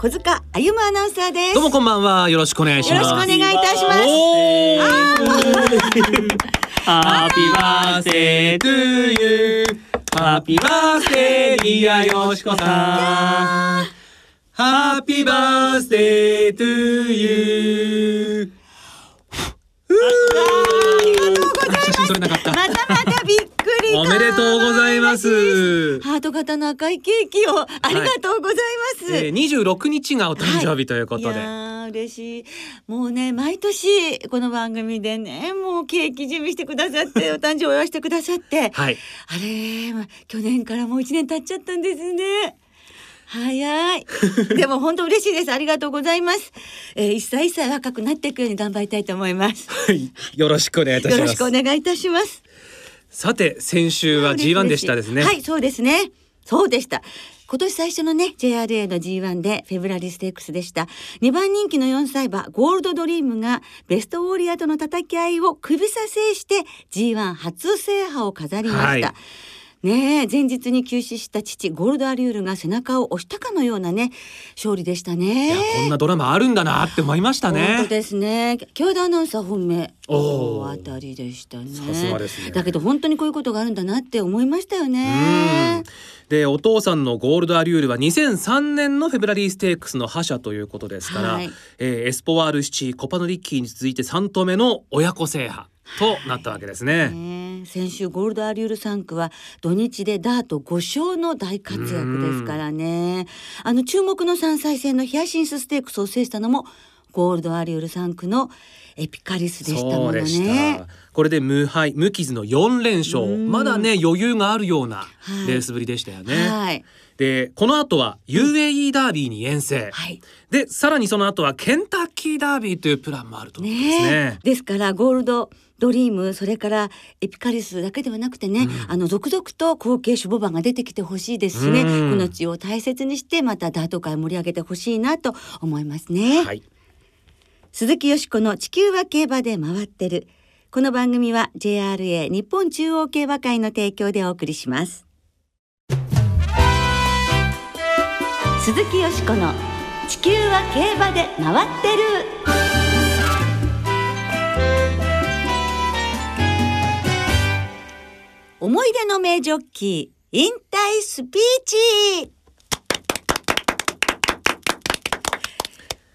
小塚歩アナウンサーですどうもこんばんは。よろしくお願いします。よろしくお願いいたしますハッピーバースデートゥーユー。ハッピーバースデーディアよしこさん。ハッピーバースデートゥーユー。ありがとうございます。またまたびっおめでとうございます。ハート型の赤いケーキをありがとうございます、えー、26日がお誕生日ということで。いやー嬉しい。もうね毎年この番組でねもうケーキ準備してくださってお誕生日を祝してくださって。はい。あれま去年からもう一年経っちゃったんですね。早い。でも本当嬉しいです。ありがとうございます、えー、一歳一歳若くなっていくように頑張りたいと思います。よろしくお願いいたします。よろしくお。願いいたしますさて、先週は G1 でしたですね。はい、そうですね。そうでした。今年最初のね JRA の G1 でフェブラリーステークスでした2番人気の4歳馬ゴールドドリームがベストウォリアーとの叩き合いを首差制して G1 初制覇を飾りました、はいねえ前日に急死した父ゴールドアリュールが背中を押したかのようなね勝利でしたねいや、こんなドラマあるんだなって思いました本ね当。ですね。共同アナウンサー本命大当たりでしたね。さすがですねだけど本当にこういうことがあるんだなって思いましたようねん。でお父さんのゴールドアリュールは2003年のフェブラリーステークスの覇者ということですから、はいえーエスポワールシチーコパノリッキーに続いて3頭目の親子制覇となったわけですね。ねえ先週ゴールドアリュール3区は土日でダート5勝の大活躍ですからねあの注目の3歳戦のヒアシンスステークスを制したのもゴールドアリュール3区のエピカリスでしたものそうでしねた。これで無敗無傷の4連勝。うん。まだね余裕があるようなはい。レースぶりでしたよね。はい、でこの後は UAE ダービーに遠征、はい。でさらにその後はケンタッキーダービーというプランもあるとね。ね。えですからゴールドドリームそれからエピカリスだけではなくてね、あの続々と後継種母馬が出てきてほしいですしね、うん。この地を大切にしてまたダート界盛り上げてほしいなと思いますね、はい鈴木よしこの地球は競馬で回ってる。この番組は JRA 日本中央競馬会の提供でお送りします。鈴木よしこの地球は競馬で回ってる。思い出の名ジョッキー引退スピーチ。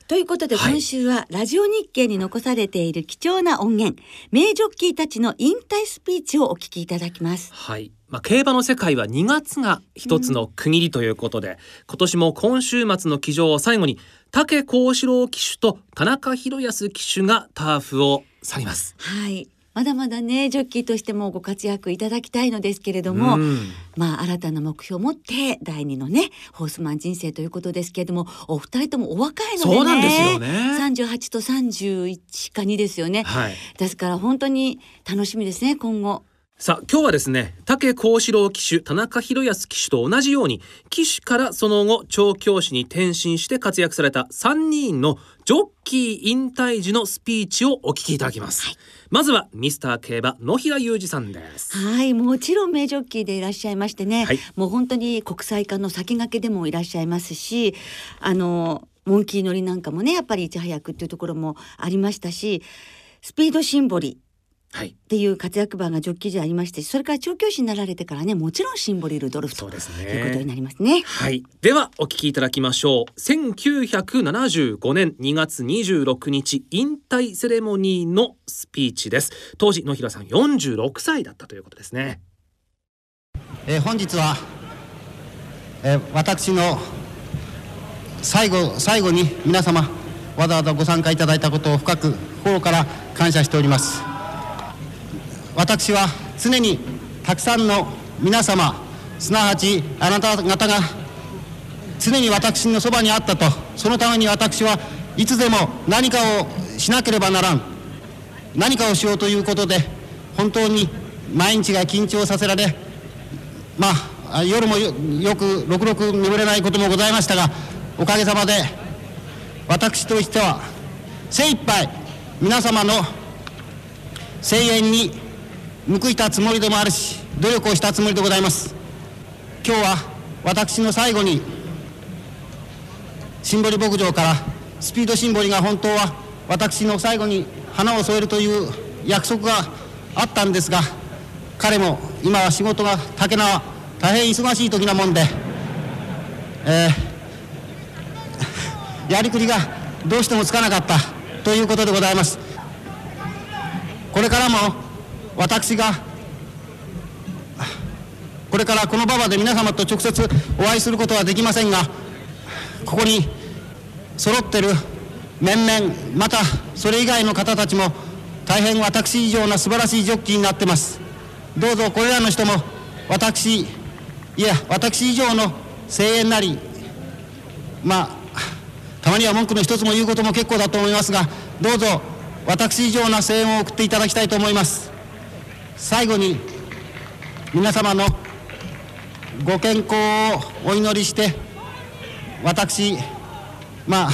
ということではい今週はラジオ日経に残されている貴重な音源、名ジョッキーたちの引退スピーチをお聞きいただきます。はい。まあ、競馬の世界は2月が一つの区切りということで、今年も今週末の騎乗を最後に武幸四郎騎手と田中宏康騎手がターフを去ります。はい。まだまだね、ジョッキーとしてもご活躍いただきたいのですけれども、うんまあ新たな目標を持って第二のね、ホースマン人生ということですけれども、お二人ともお若いのでね。そうなんですよね38と31か2ですよね。はい。ですから本当に楽しみですね、今後。さあ今日はですね武幸四郎騎手田中宏康騎手と同じように騎手からその後調教師に転身して活躍された3人のジョッキー引退時のスピーチをお聞きいただきます、まずはミスター競馬野平裕二さんです。はい、もちろん名ジョッキーでいらっしゃいましてね、はい。もう本当に国際化の先駆けでもいらっしゃいますし、あのモンキー乗りなんかもね、やっぱりいち早くっていうところもありましたし、スピードシンボリはいっていう活躍版がジョッキー時ありまして、それから調教師になられてからね、もちろんシンボリルドルフとねいうことになりますね。はい。ではお聞きいただきましょう。1975年2月26日引退セレモニーのスピーチです。当時野平さん46歳だったということですね。えー本日は、えー私の最後最後に皆様わざわざご参加いただいたことを深く心から感謝しております私は常にたくさんの皆様すなわちあなた方が常に私のそばにあったとそのために私はいつでも何かをしなければならん何かをしようということで本当に毎日が緊張させられまあ夜もよくろくろく眠れないこともございましたがおかげさまで私としては精一杯皆様の声援に報いたつもりでもあるし努力をしたつもりでございます。今日は私の最後にシンボリ牧場からスピードシンボリが本当は私の最後に花を添えるという約束があったんですが彼も今は仕事が竹縄大変忙しい時なもんで、えー、やりくりがどうしてもつかなかったということでございます。これからも私がこれからこの馬場で皆様と直接お会いすることはできませんがここに揃ってる面々またそれ以外の方たちも大変私以上な素晴らしいジョッキーになってます。どうぞこれらの人も私いや私以上の声援なりまあたまには文句の一つも言うことも結構だと思いますがどうぞ私以上な声援を送っていただきたいと思います。最後に皆様のご健康をお祈りして私まあ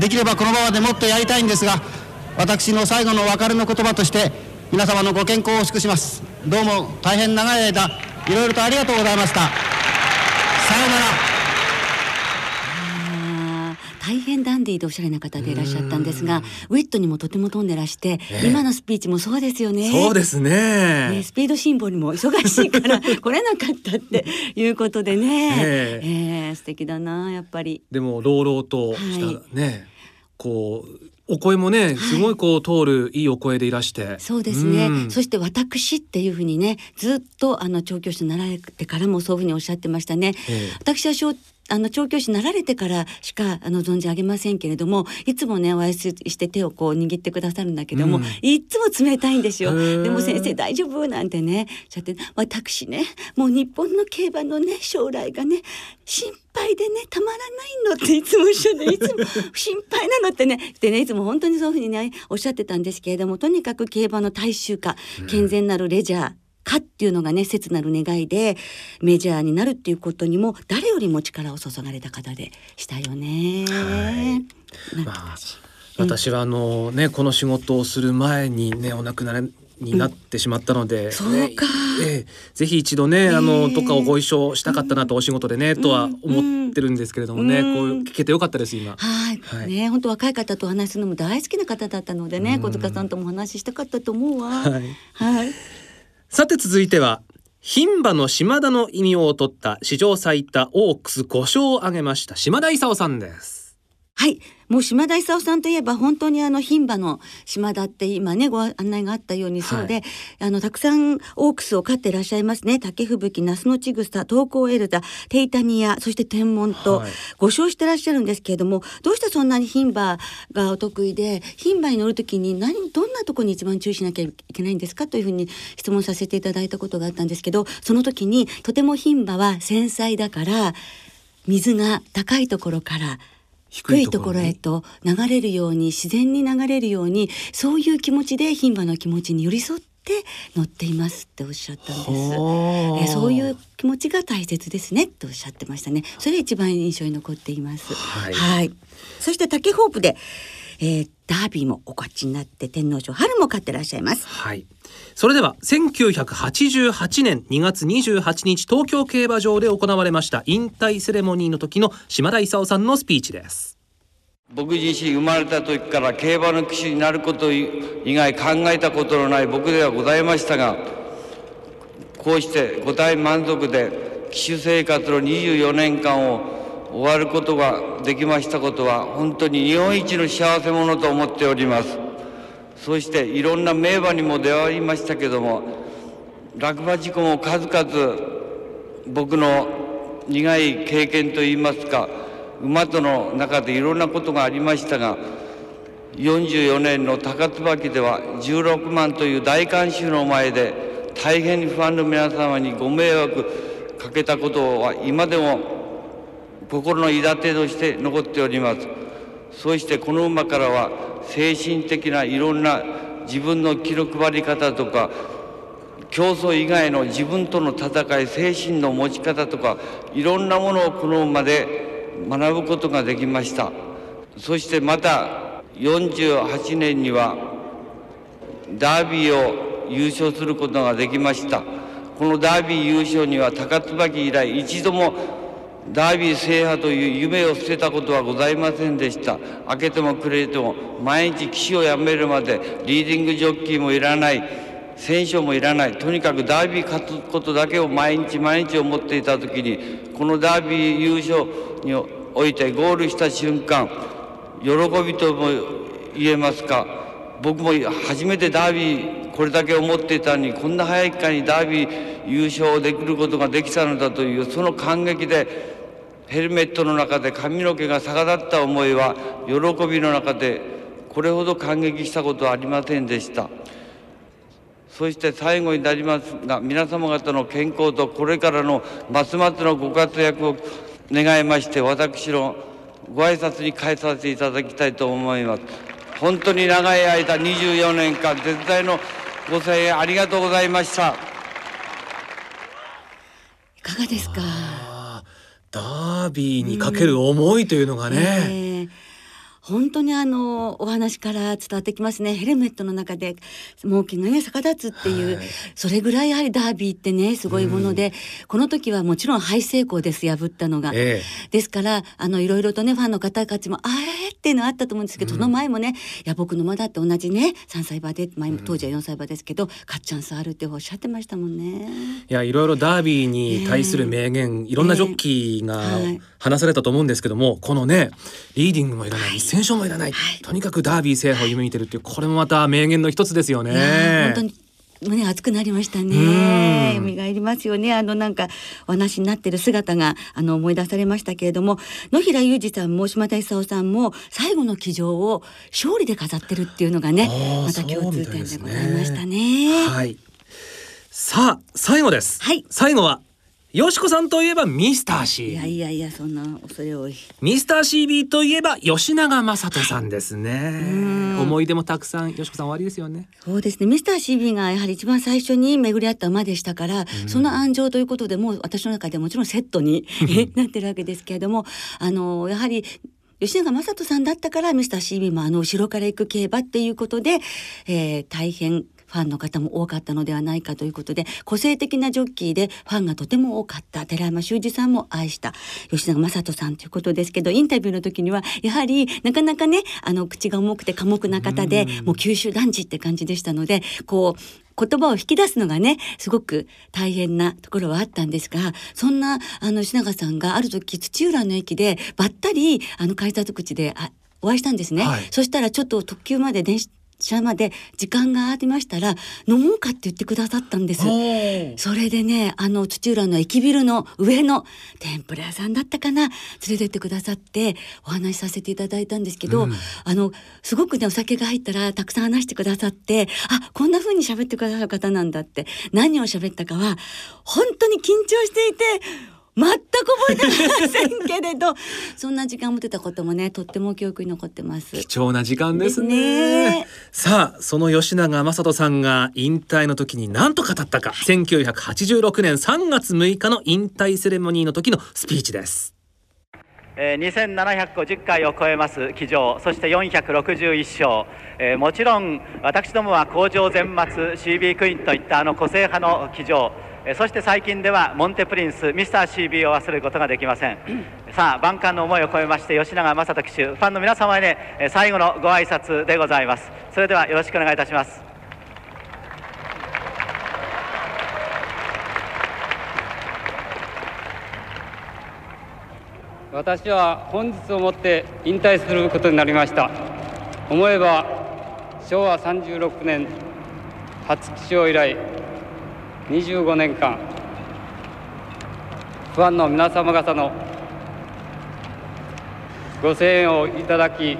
できればこのままでもっとやりたいんですが私の最後の別れの言葉として皆様のご健康を祝します。どうも大変長い間いろいろとありがとうございました。さようなら。大変ダンディーでおしゃれな方でいらっしゃったんですがウィットにもとても飛んでらして、えー、今のスピーチもそうですよね。そうですね、ね、スピードシンボルも忙しいから 来れなかったっていうことでね、えー、えー、素敵だなやっぱり。でも朗々とした、はい、ねこうお声もね、すごいこう通るいいお声でいらして。そうですね。うん、そして私っていうふうにね、ずっとあの調教師になられてからもそういうふうにおっしゃってましたね。ええ、私はあの調教師になられてからしかあの存じ上げませんけれどもいつもねお会いして手をこう握ってくださるんだけども、うん、いつも冷たいんですよ。でも先生大丈夫なんてねって私ねもう日本の競馬のね将来がね心配でねたまらないのっていつもおっしゃっていつも心配なのってね。でねいつも本当にそういうふうにねおっしゃってたんですけれどもとにかく競馬の大衆化健全なるレジャー、かっていうのがね切なる願いでメジャーになるっていうことにも誰よりも力を注がれた方でしたよね。はい。まあ、私はあのねこの仕事をする前にねお亡くなりになってしまったので、うん、そうか、ええぜひ一度ね、あのとかをご一緒したかったなと、お仕事でね、とは思ってるんですけれどもね、こう聞けてよかったです今。はい、はい、ね本当若い方とお話するのも大好きな方だったのでね、小塚さんともお話ししたかったと思うわ。はい、はいさて続いては牝馬の島田の異名を取った史上最多オークス5勝を挙げました島田勲さんです。はい。もう島田勲さんといえば本当にあの牝馬の島田って今ねご案内があったようにそうで、はい、あのたくさんオークスを飼ってらっしゃいますね。竹吹雪那須のちぐさ東高エルダテイタニアそして天文とご称してらっしゃるんですけれども、はい、どうしてそんなに牝馬がお得意で牝馬に乗る時に何どんなとこに一番注意しなきゃいけないんですかというふうに質問させていただいたことがあったんですけどその時にとても牝馬は繊細だから水が高いところから低いところへと流れるように自然に流れるようにそういう気持ちで牝馬の気持ちに寄り添って乗っていますっておっしゃったんです。えそういう気持ちが大切ですねっておっしゃってましたね。それが一番印象に残っています。はい。はい、そして竹ホープで、えー、ダービーもお勝ちになって天皇賞春も勝ってらっしゃいます。はい。それでは1988年2月28日東京競馬場で行われました引退セレモニーの時の島田勲さんのスピーチです僕自身生まれた時から競馬の騎手になること以外考えたことのない僕ではございましたがこうしてご大満足で騎手生活の24年間を終わることができましたことは本当に日本一の幸せ者と思っております。そしていろんな名馬にも出会いましたけども落馬事故も数々僕の苦い経験といいますか馬との中でいろんなことがありましたが44年の高椿では16万という大観衆の前で大変にファンの皆様にご迷惑かけたことは今でも心の韋てとして残っております。そしてこの馬からは精神的ないろんな自分の気の配り方とか競争以外の自分との戦い精神の持ち方とかいろんなものをこの馬で学ぶことができました。そしてまた48年にはダービーを優勝することができました。このダービー優勝には高椿以来一度もダービー制覇という夢を捨てたことはございませんでした。開けてもくれても毎日騎手を辞めるまでリーディングジョッキーもいらない選手もいらない。とにかくダービー勝つことだけを毎日毎日思っていた時にこのダービー優勝においてゴールした瞬間喜びとも言えますか。僕も初めてダービーこれだけ思っていたのにこんな早い期間にダービー優勝できることができたのだというその感激でヘルメットの中で髪の毛が逆立った思いは喜びの中でこれほど感激したことはありませんでした。そして最後になりますが皆様方の健康とこれからのますますのご活躍を願いまして私のご挨拶に変えさせていただきたいと思います。本当に長い間24年間絶大のご声援ありがとうございました。いかがですか？ダービーにかける思いというのがね、えー本当にあのお話から伝わってきますね。ヘルメットの中で猛禽がね逆立つっていう、はい、それぐらいやはりダービーってねすごいもので、うん、この時はもちろんハイ成功です破ったのが、えー、ですからあのいろいろとねファンの方たちもあれっていうのはあったと思うんですけど、うん、その前もねいや僕の馬だって同じね3歳馬で前当時は4歳馬ですけど、勝っチャンスあるっておっしゃってましたもんね。いやいろいろダービーに対する名言、えー、いろんなジョッキーが話されたと思うんですけども、このねリーディングもいらない、はい選手もいらない、はい、とにかくダービー制覇を夢見てるっていうこれもまた名言の一つですよね。本当に胸熱くなりましたね。蘇りますよね。あのなんかお話になってる姿があの思い出されましたけれども、野平裕二さんも島田勲さんも最後の騎乗を勝利で飾ってるっていうのがね、また共通点でございましたね。ねはい。さあ最後です。はい。最後はよしこさんといえばミスター C いやいやいやそんな恐れ多い。ミスター CB といえば吉永正人さんですね。思い出もたくさんよしこさん終わりですよね。そうですね。ミスター CB がやはり一番最初に巡り合った馬でしたから、その安城ということでもう私の中でもちろんセットに なってるわけですけれどもあのやはり吉永正人さんだったからミスター CB もあの後ろから行く競馬っていうことで、えー、大変ファンの方も多かったのではないかということで個性的なジョッキーでファンがとても多かった。寺山修司さんも愛した。吉永正人さんということですけどインタビューの時にはやはりなかなかねあの口が重くて寡黙な方でもう九州男児って感じでしたのでこう言葉を引き出すのがねすごく大変なところはあったんですがそんなあの吉永さんがある時土浦の駅でばったりあの改札口であお会いしたんですね、はい、そしたらちょっと特急まで電車まで時間がありましたら飲もうかって言ってくださったんです。それでねあの土浦の駅ビルの上の天ぷら屋さんだったかな。連れてってくださってお話しさせていただいたんですけど、うん、あのすごくねお酒が入ったらたくさん話してくださってあこんな風に喋ってくださる方なんだって。何を喋ったかは本当に緊張していて全く覚えてませんけれど。そんな時間を持ってたこともねとっても記憶に残ってます。貴重な時間ですね、ね、さあその吉永正人さんが引退の時に何と語ったか。1986年3月6日の引退セレモニーの時のスピーチです。えー、2750回を超えます騎乗。そして461勝、えー、もちろん私どもは工場全末 CB クイーンといったあの個性派の騎乗そして最近ではモンテプリンスミスター CB を忘れることができません。さあ万感の思いを込めまして吉永正人騎手ファンの皆様へ、ね、最後のご挨拶でございます。それではよろしくお願いいたします。私は本日をもって引退することになりました。思えば昭和36年初騎手以来25年間ファンの皆様方のご声援をいただき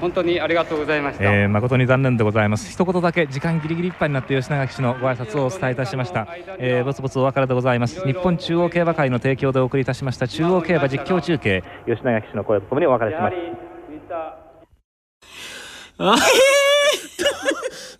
本当にありがとうございました、えー、誠に残念でございます。一言だけ時間ギリギリいっぱいになって吉永騎手のご挨拶をお伝えいたしました、えー、ぼつぼつお別れでございます。日本中央競馬会の提供でお送りいたしました。中央競馬実況中継吉永騎手の声とともにお別れします。あ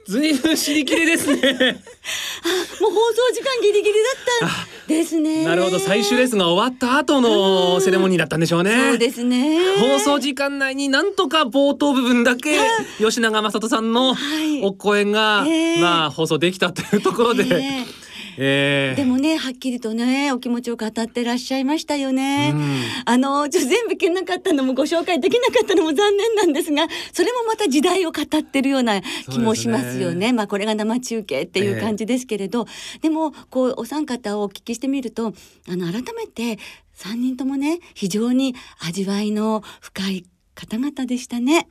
ずいぶん尻切れですね。もう放送時間ギリギリだったですね。なるほど最終レースが終わった後のセレモニーだったんでしょうね。そうですね。放送時間内になんとか冒頭部分だけ吉永雅人さんのお声が、はいえー、まあ放送できたというところで、えーえー、でもねはっきりとねお気持ちを語ってらっしゃいましたよね。うん、あの全部聞けなかったのもご紹介できなかったのも残念なんですがそれもまた時代を語ってるような気もしますよね。ねまあこれが生中継っていう感じですけれど、えー、でもこうお三方をお聞きしてみるとあの改めて3人ともね非常に味わいの深い方々でしたね。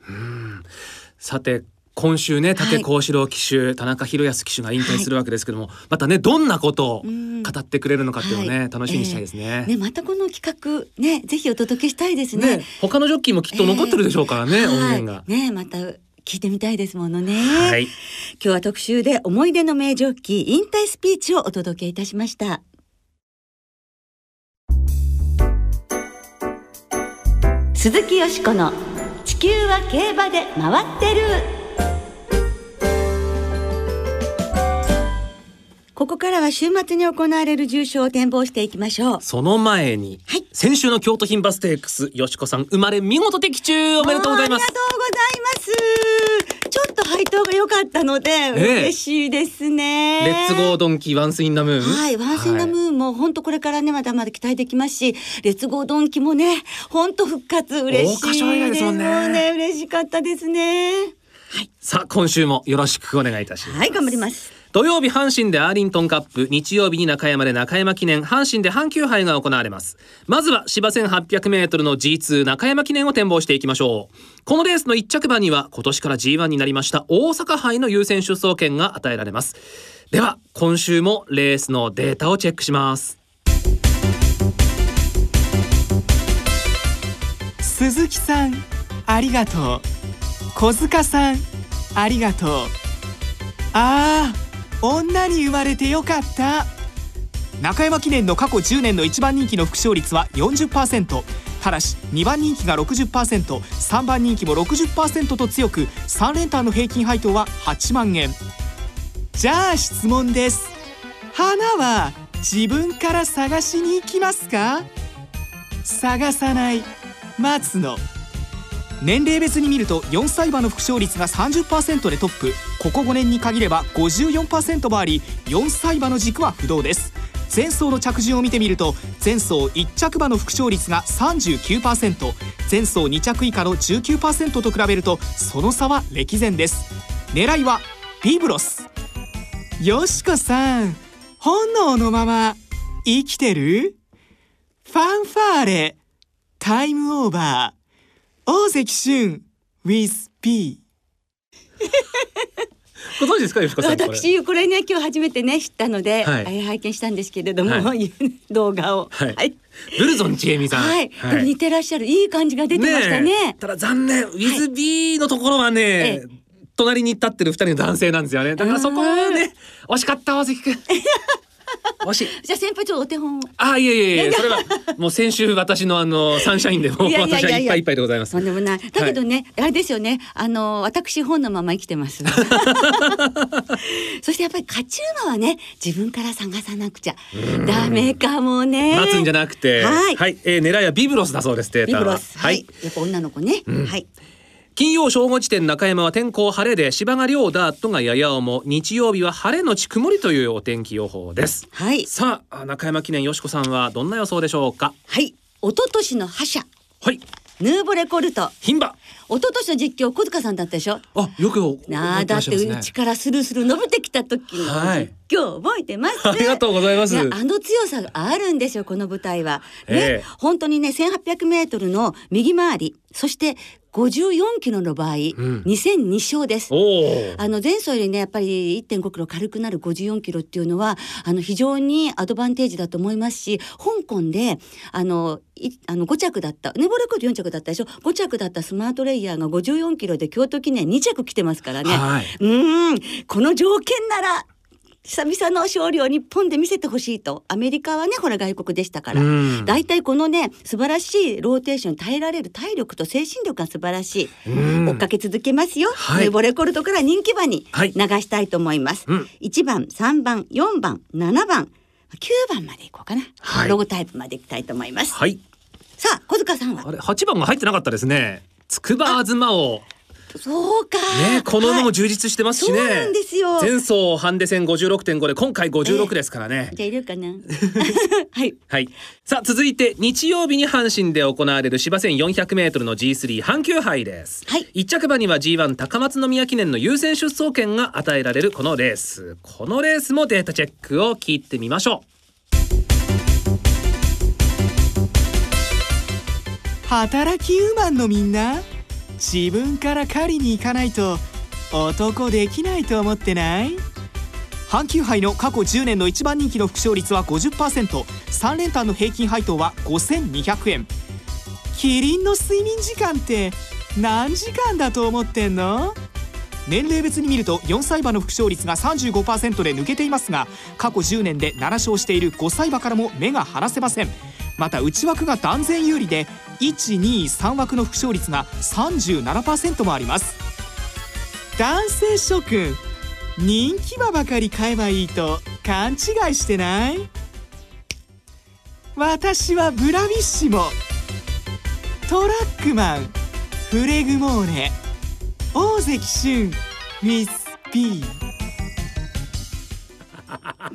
さて今週ね竹幸四郎騎手、はい、田中宏康騎手が引退するわけですけども、はい、またねどんなことを語ってくれるのかっていうのをね、はい、楽しみにしたいですね。えー、ねまたこの企画ねぜひお届けしたいですね、ね、他のジョッキーもきっと残ってるでしょうからね、えー、音源が。ねまた聞いてみたいですものね、はい、今日は特集で思い出の名ジョッキー引退スピーチをお届けいたしました。鈴木よしこの地球は競馬で回ってるここからは週末に行われる重賞を展望していきましょう。その前に、はい、先週の京都牝馬ステークス、よしこさん生まれ見事的中おめでとうございます。ありがとうございます。ちょっと配当が良かったので、えー、嬉しいですね。レッツゴードンキ、ワンスインナムーン。はい、ワンスインナムーンも本当これからねまだまだ期待できますし、レッツゴードンキもね本当復活嬉しいですもんね。ね嬉しかったですね。はい、さあ今週もよろしくお願いいたします。はい、頑張ります。土曜日阪神でアーリントンカップ日曜日に中山で中山記念阪神で阪急杯が行われます。まずは芝 1800m の G2 中山記念を展望していきましょう。このレースの1着馬には今年から G1 になりました大阪杯の優先出走権が与えられます。では今週もレースのデータをチェックします。鈴木さんありがとう。小塚さんありがとう。ああ女に生まれてよかった。中山記念の過去10年の1番人気の副勝率は40%ただし2番人気が 60%3 番人気も60%と強く3連単の平均配当は8万円。じゃあ質問です。花は自分から探しに行きますか？探さない。待つの。年齢別に見ると4歳馬の副勝率が30%でトップ。ここ5年に限れば54%もあり4歳馬の軸は不動です。前走の着順を見てみると前走1着馬の副勝率が39%前走2着以下の19%と比べるとその差は歴然です。狙いはビブロス。よしこさん本能のまま生きてる？ファンファーレタイムオーバー。大関俊 with P ご存知ですか吉子さん私これね今日初めてね知ったので、はい、拝見したんですけれども、はい、動画を、はい、はい、ブルゾンちえみさん、はい、はい、似てらっしゃるいい感じが出てましたね。ただ残念ウィズビーのところはね、隣に立ってる二人の男性なんですよね。だからそこはね惜しかった大関君 惜しい。じゃあ先輩ちょっとお手本あいえいえいえそれはもう先週私のあのサンシャインでも 私はいっぱいいっぱいでございます。とんでもない。だけどね、はい、あれですよね。あの私本のまま生きてます。そしてやっぱり勝ち馬はね自分から探さなくちゃダメかもね。待つんじゃなくて、はい、はい、えー、狙いはビブロスだそうです。ビブロス。はい。やっぱ女の子ね。うん、はい。金曜正午時点中山は天候晴れで芝が両ダートがやや重。日曜日は晴れのち曇りというお天気予報です。はい。さあ中山記念よしこさんはどんな予想でしょうか？はい。一昨年の覇者。はい。ヌーボレコルト。牝馬一昨年の実況小塚さんだったでしょ？あよくなあだってうちからスルスル伸びてきた時の実況覚えてます、ありがとうございます。あの強さがあるんですよこの舞台は。ね、え。ー、本当にね1800メートルの右回りそして54キロの場合、2戦2勝です。おあの前走よりねやっぱり1.5キロ軽くなる54キロっていうのはあの非常にアドバンテージだと思いますし香港であのいあの5着だったネボレコード4着だったでしょ？5着だったスマートレイヤーが54キロで京都記念2着来てますからね、はい、うーん。この条件なら久々の勝利を日本で見せてほしいと。アメリカはねほら外国でしたから。うん。大体このね素晴らしいローテーションに耐えられる体力と精神力が素晴らしい。うん。追っかけ続けますよ、はい。ネボレコルトから人気馬にはい。流したいと思います、うん。1番3番4番7番9番までいこうかな、はい。ロゴタイプまでいきたいと思います、はい。さあ小塚さんは？あれ8番が入ってなかったですね筑波東を。そうか。ねこの馬はい。も充実してますしね、そうなんですよ。前走ハンデ戦56.5で今回56ですからね、じゃあいるかな。はい。はい。さあ続いて日曜日に阪神で行われる芝線400メートルの G3 阪急杯です。はい。一着馬には G1 高松宮記念の優先出走権が与えられるこのレース。このレースもデータチェックを聞いてみましょ働きウーマンのみんな。自分から狩りに行かないと男できないと思ってない？阪急杯の過去10年の一番人気の副勝率は 50%3 連単の平均配当は5200円。キリンの睡眠時間って何時間だと思ってんの？年齢別に見ると4歳馬の副勝率が35%で抜けていますが過去10年で7勝している5歳馬からも目が離せません。また内枠が断然有利で123枠の副勝率が37%もあります男性諸君人気馬ばかり買えばいいと勘違いしてない？私はブラビッシモトラックマンフレグモーネ大関俊ミス P う。あの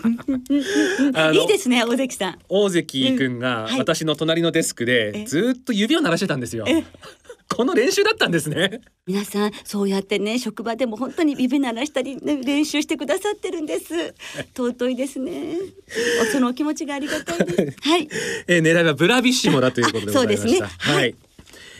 いいですね大関さん。大関くんが私の隣のデスクでえ。ずーっと指を鳴らしてたんですよ。え。この練習だったんですね。皆さんそうやってね職場でも本当に指鳴らしたり、ね、練習してくださってるんです。尊いですね。おそのお気持ちがありがたいです。はい。えー狙いはブラビッシモだということでございました。あそうですね。ははいい。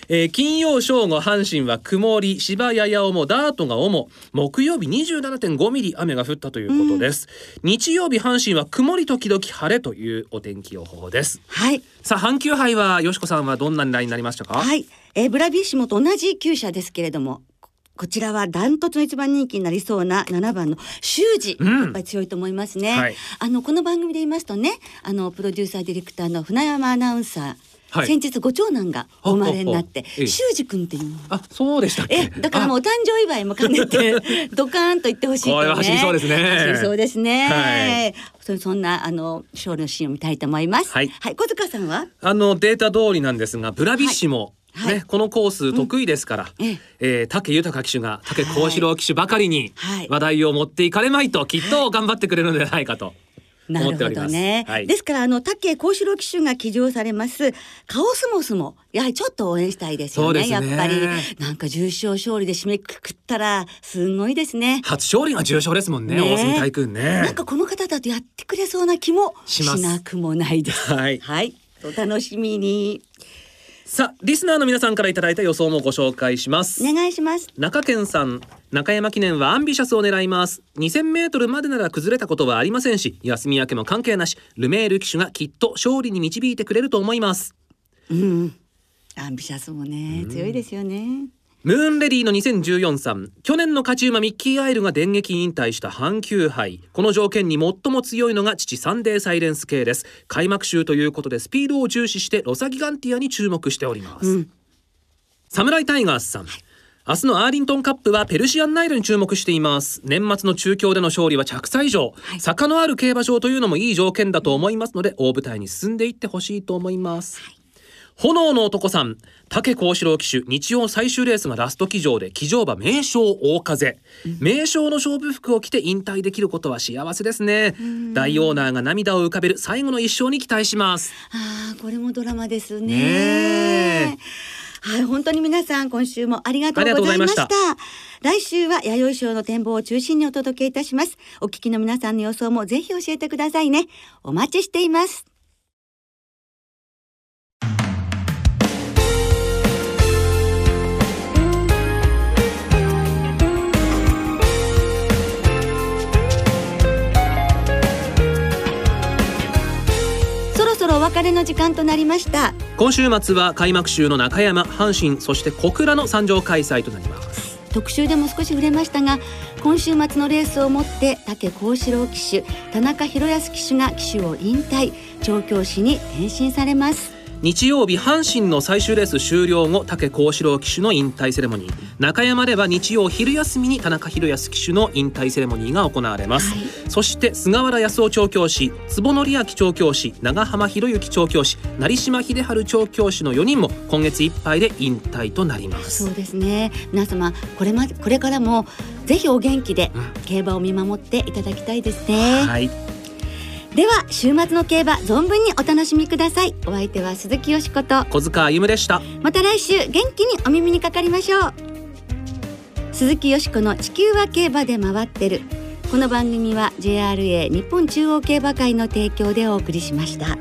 えー金曜正午阪神は曇り芝やや重ダートが重木曜日27.5ミリ雨が降ったということです、日曜日阪神は曇り時々晴れというお天気予報です。はい。さあ阪急杯はよしこさんはどんな狙いになりましたか？はい、えー、ブラビッシモと同じ厩舎ですけれどもここちらはダントツの一番人気になりそうな7番の修二、うん。やっぱり強いと思いますね、はい。あのこの番組で言いますとねあのプロデューサーディレクターの船山アナウンサー、はい。先日ご長男がお生まれになって修二君っていう。のあそうでしたえだからもうお誕生祝いも兼ねて ドカーンと言ってほしいとね。これは走りそうですね。走りそうですね、はい。そそんなあの勝利のシーンを見たいと思います。はい。小塚さんは？ああのデータ通りなんですがブラビッシモ、はい。はい。ね、このコース得意ですから、ええ。えー武豊騎手が武幸四郎騎手ばかりにはい。話題を持っていかれまいときっと頑張ってくれるのではないかと思っております。どね。はい、ですからあの武幸四郎騎手が騎乗されますカオスモスもやはりちょっと応援したいですよね。ねやっぱりなんか重賞勝利で締めくくったらすごいですね。初勝利が重賞ですもんねね大隅大君ねなんかこの方だとやってくれそうな気もしなくもないです。はいはい。お楽しみにさあリスナーの皆さんからいただいた予想もご紹介しますお願いします。中堅さん中山記念はアンビシャスを狙います2000メートルまでなら崩れたことはありませんし休み明けも関係なしルメール騎手がきっと勝利に導いてくれると思いますうん。アンビシャスもね強いですよね。ムーンレディーの2014さん。去年の勝ち馬ミッキーアイルが電撃引退した阪急杯。この条件に最も強いのが父サンデーサイレンス系です。開幕週ということでスピードを重視してロサギガンティアに注目しております、うん。サムライタイガースさん、明日のアーリントンカップはペルシアンナイルに注目しています。年末の中京での勝利は着差以上、坂のある競馬場というのもいい条件だと思いますので大舞台に進んでいってほしいと思います、炎の男さん武幸四郎騎手日曜最終レースがラスト騎乗で騎乗馬名将大風、名将の勝負服を着て引退できることは幸せですね大オーナーが涙を浮かべる最後の一勝に期待しますああこれもドラマですね。ねえはい本当に皆さん今週もありがとうございました。来週は弥生賞の展望を中心にお届けいたします。お聞きの皆さんの予想もぜひ教えてくださいね。お待ちしています。別れの時間となりました。今週末は開幕週の中山阪神そして小倉の参上開催となります。特集でも少し触れましたが今週末のレースをもって武幸四郎騎手田中宏康騎手が騎手を引退調教師に転身されます日曜日阪神の最終レース終了後武幸四郎騎手の引退セレモニー。中山では日曜昼休みに田中宏康騎手の引退セレモニーが行われます、はい。そして菅原康夫調教師坪則明調教師長浜博之調教師成島秀治調教師の4人も今月いっぱいで引退となります。そうですね。皆様これまこれからもぜひお元気でうん。競馬を見守っていただきたいですね、はいでは週末の競馬存分にお楽しみください。お相手は鈴木よしこと。小塚歩夢でした。また来週元気にお耳にかかりましょう。鈴木よしこの地球は競馬で回ってる。この番組は JRA 日本中央競馬会の提供でお送りしました